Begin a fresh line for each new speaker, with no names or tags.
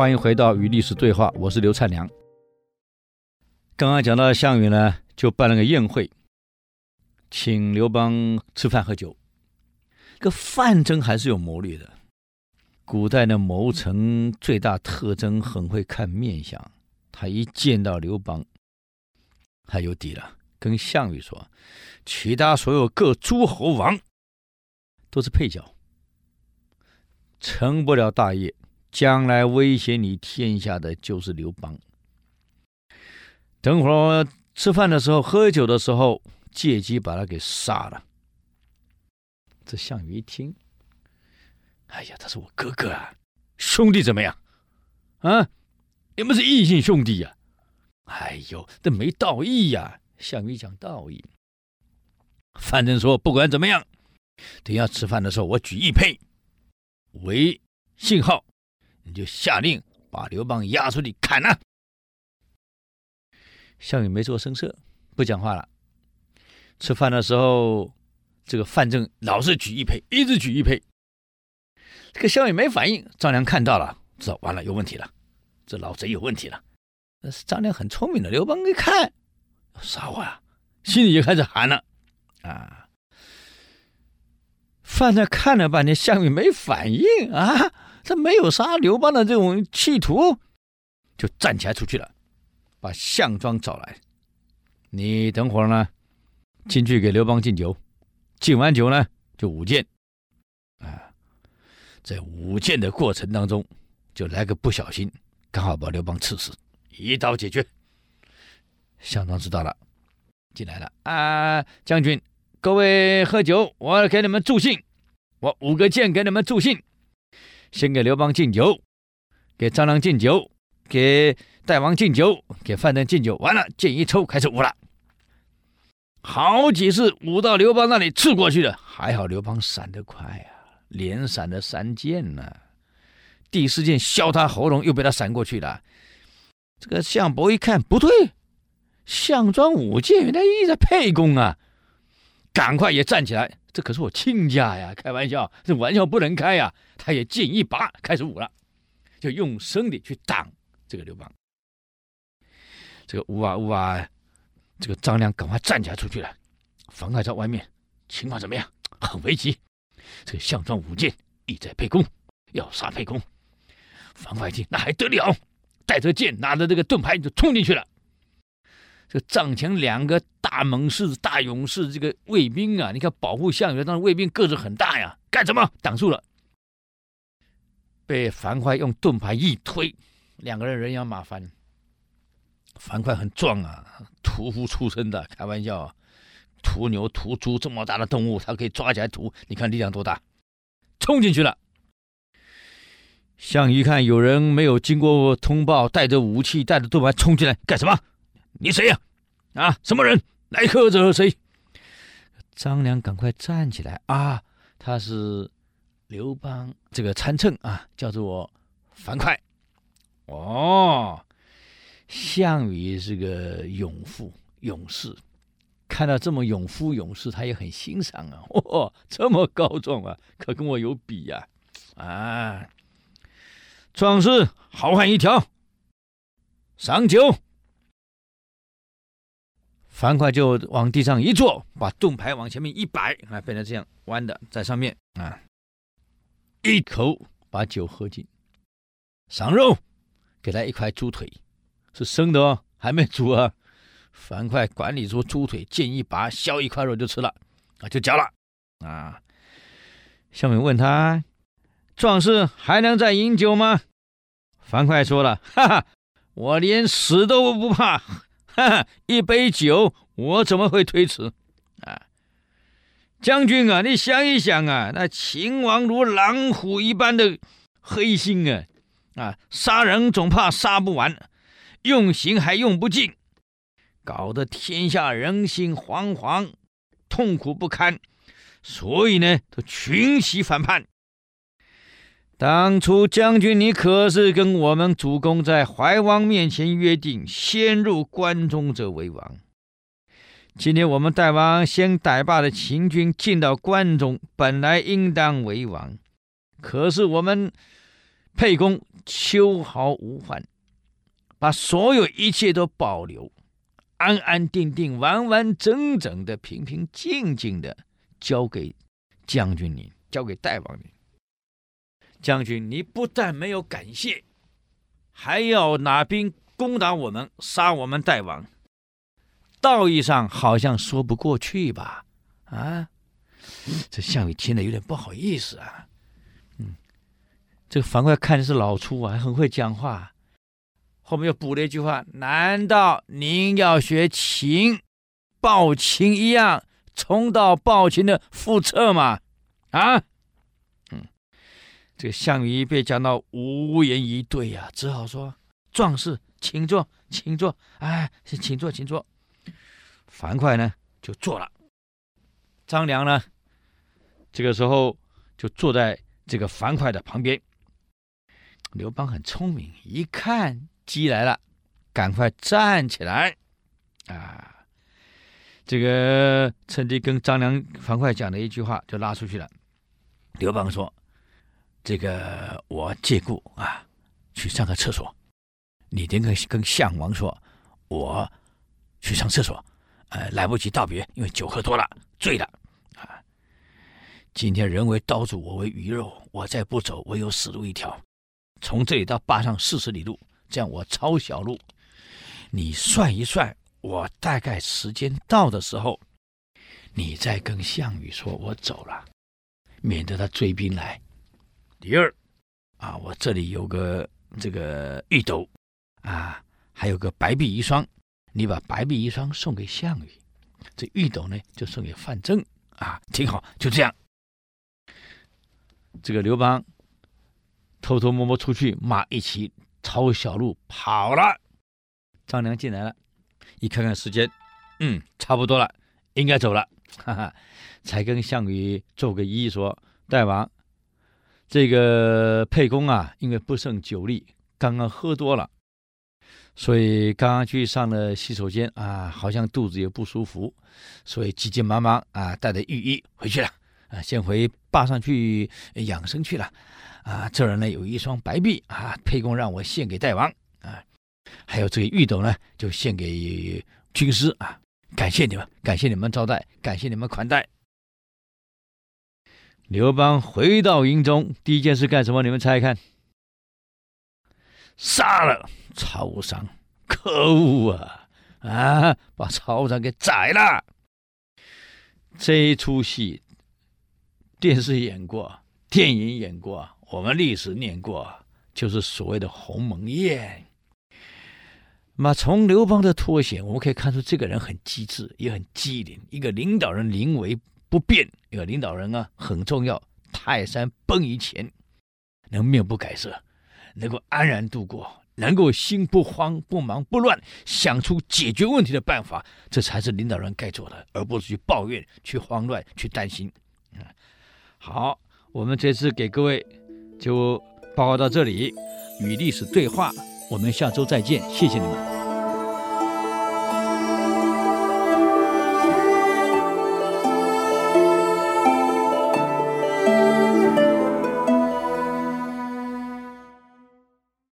欢迎回到与历史对话，我是刘灿良。刚刚讲到项羽呢，就办了个宴会，请刘邦吃饭喝酒。这个范增还是有谋略的。古代的谋臣最大特征很会看面相，他一见到刘邦，他有底了，跟项羽说：“其他所有各诸侯王都是配角，成不了大业。将来威胁你天下的就是刘邦。等会儿吃饭的时候、喝酒的时候，借机把他给杀了。”这项羽一听。哎呀，他是我哥哥啊，兄弟怎么样？啊，你们是异姓兄弟呀、哎呦，这没道义呀、项羽讲道义。范增说：“不管怎么样，等要吃饭的时候，我举一佩为信号，你就下令把刘邦押出去砍了。”项羽没做声色，不讲话了。吃饭的时候，这个范增老是举一佩，一直举一佩。这个项羽没反应，张良看到了，知道完了有问题了，这老贼有问题了。但是张良很聪明的，刘邦一看，杀我呀，心里就开始寒了啊。范增看了半天，项羽没反应啊，这没有杀刘邦的这种企图，就站起来出去了，把项庄找来，你等会儿呢，进去给刘邦敬酒，敬完酒呢就舞剑。啊在舞剑的过程当中，就来个不小心，刚好把刘邦刺死，一刀解决。项庄知道了，进来了啊，将军，各位喝酒，我给你们助兴，我舞个剑给你们助兴。先给刘邦敬酒，给张良敬酒，给大王敬酒，给范增敬酒，完了剑一抽，开始舞了。好几次舞到刘邦那里刺过去了，还好刘邦闪得快啊。连闪了三箭呢，第四箭削他喉咙，又被他闪过去了。这个项伯一看不对，项庄舞剑原来一直在沛公啊，赶快也站起来。这可是我亲家呀，开玩笑，这玩笑不能开呀。他也剑一拔，开始舞了，就用身体去挡这个刘邦。这个舞啊舞啊，这个张良赶快站起来出去了。樊哙在外面，情况怎么样？很危急。这个项庄舞剑意在沛公，要杀沛公。樊哙一听，那还得了，带着剑，拿着这个盾牌就冲进去了。这帐前两个大猛士、大勇士，这个卫兵啊，你看保护项羽，当时卫兵个子很大呀，干什么？挡住了。被樊哙用盾牌一推，两个人人仰马翻。樊哙很壮啊，屠夫出身的，开玩笑。屠牛、屠猪这么大的动物，他可以抓起来屠，你看力量多大！冲进去了。项羽一看有人没有经过通报，带着武器、带着盾牌冲进来干什么？你谁呀？啊，什么人？来客者谁？张良赶快站起来啊！他是刘邦这个参乘啊，叫做樊哙。哦，项羽是个勇夫、勇士。看到这么勇夫勇士，他也很欣赏啊！哦，这么高壮啊，可跟我有比呀！啊，啊，壮士好汉一条，赏酒。樊哙就往地上一坐，把盾牌往前面一摆，啊，变成这样弯的在上面啊，一口把酒喝尽，赏肉，给他一块猪腿，是生的哦，还没煮啊。樊哙管理出猪腿，剑一拔，削一块肉就吃了，啊，就嚼了，啊。项羽问他：“壮士还能再饮酒吗？”樊哙说了：“哈哈，我连死都不怕，哈哈，一杯酒我怎么会推辞？啊，将军啊，你想一想啊，那秦王如狼虎一般的黑心啊，啊，杀人总怕杀不完，用刑还用不尽。”搞得天下人心惶惶，痛苦不堪，所以呢，都群起反叛。当初将军你可是跟我们主公在怀王面前约定，先入关中者为王。今天我们大王先逮罢了秦军，进到关中，本来应当为王，可是我们沛公秋毫无患，把所有一切都保留，安安定定、完完整整的、平平静静的交给将军您，交给大王您。将军，你不但没有感谢，还要拿兵攻打我们，杀我们大王。道义上好像说不过去吧？啊，这项羽听了有点不好意思啊。嗯，这个樊哙看的是老粗啊，很会讲话。后面又补了一句话：难道您要学秦、暴秦一样，重蹈暴秦的覆辙吗？啊，这个项羽被讲到无言以对呀、啊，只好说：“壮士，请坐，请坐。哎，请坐，请坐。”樊哙呢就坐了，张良呢这个时候就坐在这个樊哙的旁边。刘邦很聪明，一看鸡来了，赶快站起来，啊，这个趁机跟张良、樊哙讲了一句话，就拉出去了。刘邦说：“这个我借故啊，去上个厕所，你得跟跟项王说，我去上厕所。”呃，来不及道别，因为酒喝多了，醉了啊。今天人为刀俎，我为鱼肉，我再不走，唯有死路一条。从这里到坝上四十里路，这样我抄小路。你算一算，我大概时间到的时候，你再跟项羽说我走了，免得他追兵来。第二，啊，我这里有个这个玉斗，啊，还有个白璧一双。你把白璧一双送给项羽，这玉斗呢就送给范增啊，挺好，就这样。这个刘邦偷偷摸摸出去，马一骑抄小路跑了。张良进来了，一看看时间，嗯，差不多了，应该走了，哈哈，才跟项羽做个揖，说：“大王，这个沛公啊，因为不胜酒力，刚刚喝多了。”所以刚刚去上了洗手间啊，好像肚子也不舒服，所以急急忙忙啊，带着御医回去了啊，先回坝上去养生去了啊。这儿呢有一双白璧啊，沛公让我献给大王啊，还有这个玉斗呢，就献给军师啊，感谢你们，感谢你们招待，感谢你们款待。刘邦回到营中，第一件事干什么？你们猜一看。杀了曹无伤，可恶啊！啊，把曹无伤给宰了。这一出戏，电视演过，电影演过，我们历史念过，就是所谓的鸿门宴。那么从刘邦的脱险，我们可以看出这个人很机智，也很机灵。一个领导人临危不变，一个领导人啊很重要。泰山崩于前，能面不改色。能够安然度过，能够心不慌不忙不乱，想出解决问题的办法，这才是领导人该做的，而不是去抱怨、去慌乱、去担心。嗯，好，我们这次给各位就报告到这里，与历史对话，我们下周再见，谢谢你们。